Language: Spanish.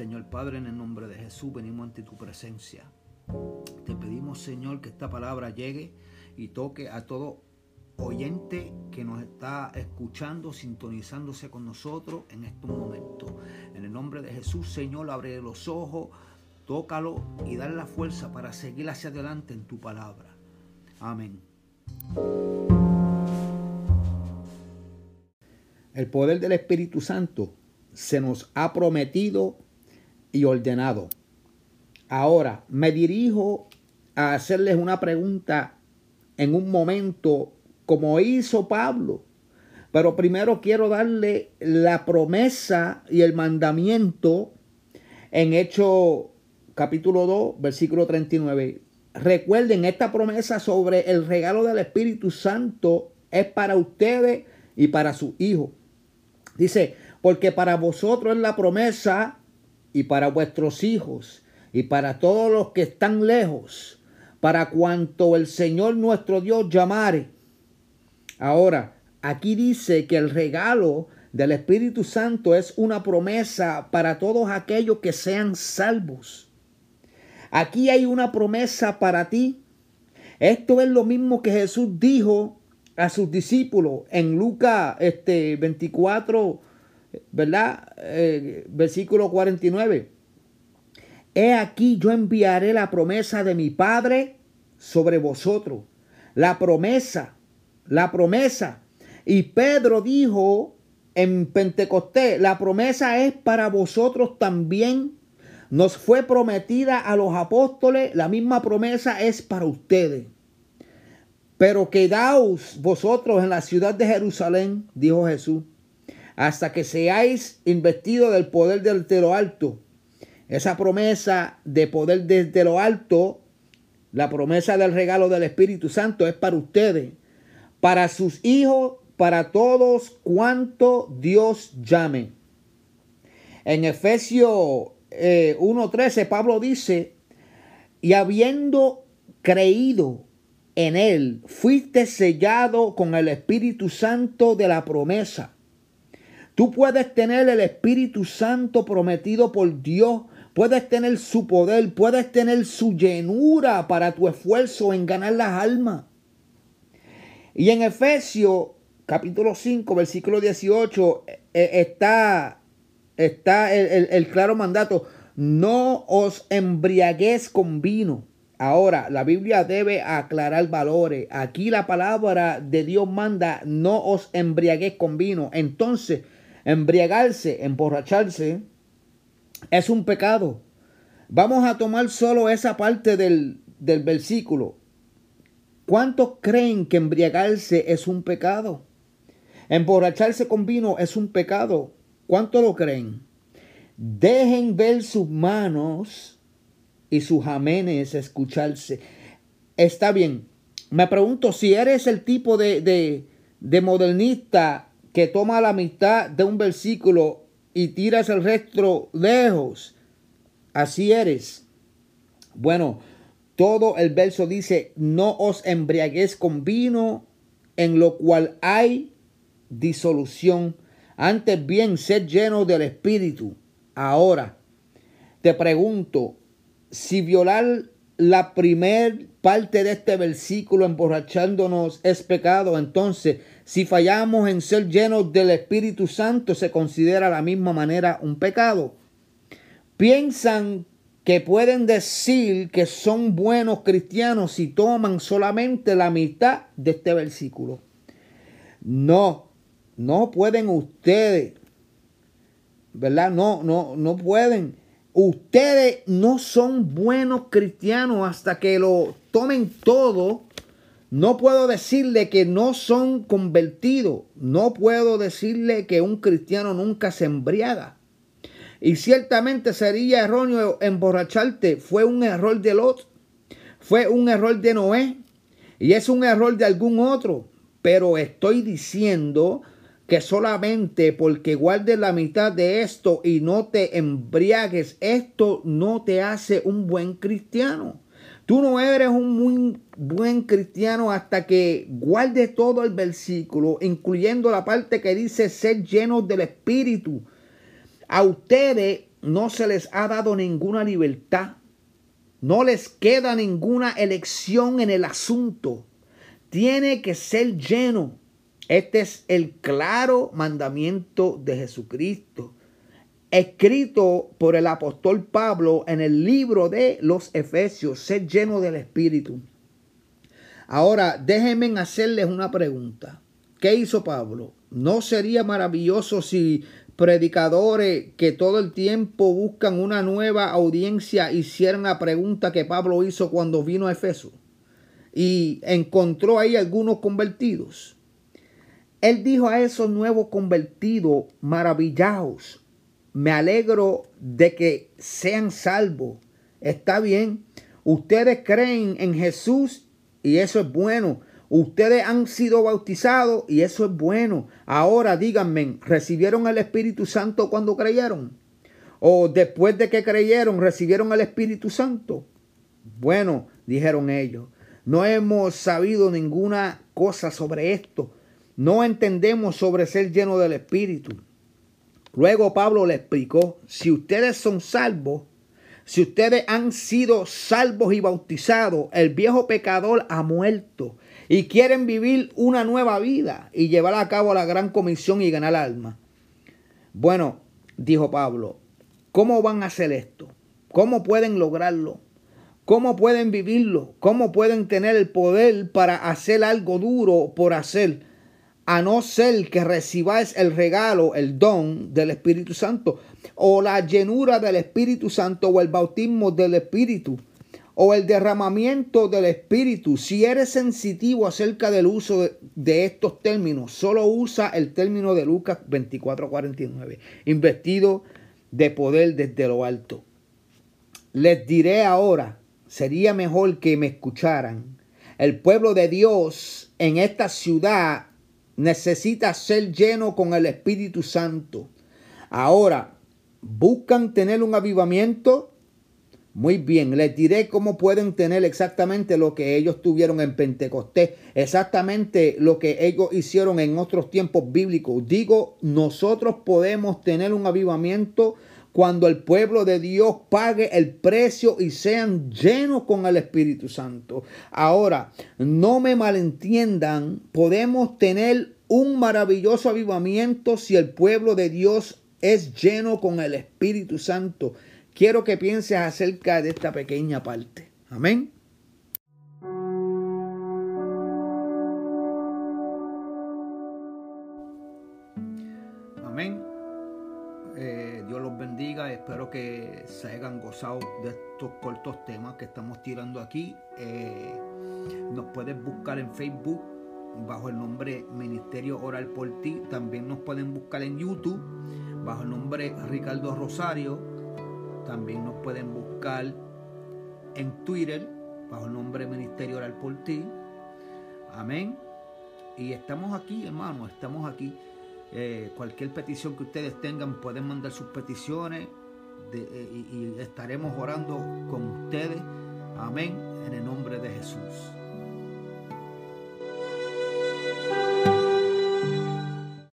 Señor Padre, en el nombre de Jesús venimos ante tu presencia. Te pedimos, Señor, que esta palabra llegue y toque a todo oyente que nos está escuchando, sintonizándose con nosotros en estos momentos. En el nombre de Jesús, Señor, abre los ojos, tócalo y dale la fuerza para seguir hacia adelante en tu palabra. Amén. El poder del Espíritu Santo se nos ha prometido y ordenado. Ahora me dirijo a hacerles una pregunta en un momento como hizo Pablo. Pero primero quiero darle la promesa y el mandamiento en Hecho capítulo 2, versículo 39. Recuerden, esta promesa sobre el regalo del Espíritu Santo es para ustedes y para sus hijos. Dice, porque para vosotros es la promesa y para vuestros hijos y para todos los que están lejos, para cuanto el Señor nuestro Dios llamare. Ahora, aquí dice que el regalo del Espíritu Santo es una promesa para todos aquellos que sean salvos. Aquí hay una promesa para ti. Esto es lo mismo que Jesús dijo a sus discípulos en Lucas este, 24, ¿verdad? Eh, versículo 49. He aquí yo enviaré la promesa de mi Padre sobre vosotros. La promesa, la promesa. Y Pedro dijo en Pentecostés, la promesa es para vosotros también. Nos fue prometida a los apóstoles, la misma promesa es para ustedes. Pero quedaos vosotros en la ciudad de Jerusalén, dijo Jesús, hasta que seáis investidos del poder desde lo alto. Esa promesa de poder desde lo alto, la promesa del regalo del Espíritu Santo es para ustedes, para sus hijos, para todos cuanto Dios llame. En Efesios 1.13 eh, Pablo dice, y habiendo creído, en él fuiste sellado con el Espíritu Santo de la promesa. Tú puedes tener el Espíritu Santo prometido por Dios, puedes tener su poder, puedes tener su llenura para tu esfuerzo en ganar las almas. Y en Efesios capítulo 5, versículo 18 eh, eh, está, está el, el claro mandato, no os embriaguéis con vino Ahora, la Biblia debe aclarar valores. Aquí la palabra de Dios manda, no os embriaguéis con vino. Entonces, embriagarse, emborracharse, es un pecado. Vamos a tomar solo esa parte del, del versículo. ¿Cuántos creen que embriagarse es un pecado? Emborracharse con vino es un pecado. ¿Cuántos lo creen? Dejen ver sus manos y sus amenes escucharse. Está bien. Me pregunto si eres el tipo de, de, de modernista que toma la mitad de un versículo y tiras el resto lejos. Así eres. Bueno, todo el verso dice, no os embriaguéis con vino, en lo cual hay disolución. Antes bien, sed lleno del Espíritu. Ahora, te pregunto, si violar la primer parte de este versículo emborrachándonos es pecado, entonces si fallamos en ser llenos del Espíritu Santo se considera la misma manera un pecado. Piensan que pueden decir que son buenos cristianos si toman solamente la mitad de este versículo. No, no pueden ustedes, ¿verdad? No, no, no pueden ustedes no son buenos cristianos hasta que lo tomen todo. No puedo decirle que no son convertidos. No puedo decirle que un cristiano nunca se embriaga. Y ciertamente sería erróneo emborracharte. Fue un error de Lot. Fue un error de Noé. Y es un error de algún otro. Pero estoy diciendo que solamente porque guardes la mitad de esto y no te embriagues, esto no te hace un buen cristiano. Tú no eres un muy buen cristiano hasta que guardes todo el versículo, incluyendo la parte que dice ser llenos del Espíritu. A ustedes no se les ha dado ninguna libertad. No les queda ninguna elección en el asunto. Tiene que ser lleno. Este es el claro mandamiento de Jesucristo, escrito por el apóstol Pablo en el libro de los Efesios, ser lleno del Espíritu. Ahora, déjenme hacerles una pregunta. ¿Qué hizo Pablo? ¿No sería maravilloso si predicadores que todo el tiempo buscan una nueva audiencia hicieran la pregunta que Pablo hizo cuando vino a Efeso y encontró ahí algunos convertidos. Él dijo a esos nuevos convertidos, maravillaos, me alegro de que sean salvos. Está bien, ustedes creen en Jesús y eso es bueno. Ustedes han sido bautizados y eso es bueno. Ahora díganme, ¿recibieron el Espíritu Santo cuando creyeron? ¿O después de que creyeron, recibieron el Espíritu Santo? Bueno, dijeron ellos, no hemos sabido ninguna cosa sobre esto. No entendemos sobre ser lleno del Espíritu. Luego Pablo le explicó, si ustedes son salvos, si ustedes han sido salvos y bautizados, el viejo pecador ha muerto y quieren vivir una nueva vida y llevar a cabo la gran comisión y ganar alma. Bueno, dijo Pablo, ¿cómo van a hacer esto? ¿Cómo pueden lograrlo? ¿Cómo pueden vivirlo? ¿Cómo pueden tener el poder para hacer algo duro por hacer? A no ser que recibáis el regalo, el don del Espíritu Santo, o la llenura del Espíritu Santo, o el bautismo del Espíritu o el derramamiento del Espíritu, si eres sensitivo acerca del uso de, estos términos, solo usa el término de Lucas 24:49, investido de poder desde lo alto. Les diré ahora, sería mejor que me escucharan. El pueblo de Dios en esta ciudad necesita ser lleno con el Espíritu Santo. Ahora, buscan tener un avivamiento muy bien, les diré cómo pueden tener exactamente lo que ellos tuvieron en Pentecostés, exactamente lo que ellos hicieron en otros tiempos bíblicos. Digo, nosotros podemos tener un avivamiento cuando el pueblo de Dios pague el precio y sean llenos con el Espíritu Santo. Ahora, no me malentiendan, podemos tener un maravilloso avivamiento si el pueblo de Dios es lleno con el Espíritu Santo quiero que pienses acerca de esta pequeña parte. Amén. Bendiga. Espero que se hayan gozado de estos cortos temas que estamos tirando aquí. Eh, nos puedes buscar en Facebook bajo el nombre Ministerio Oral por Ti. También nos pueden buscar en YouTube bajo el nombre Ricardo Rosario también nos pueden buscar en Twitter bajo el nombre Ministerio Oral por Ti. Amén. Y estamos aquí, hermano, estamos aquí. Eh, cualquier petición que ustedes tengan, pueden mandar sus peticiones eh, y estaremos orando con ustedes. Amén. En el nombre de Jesús.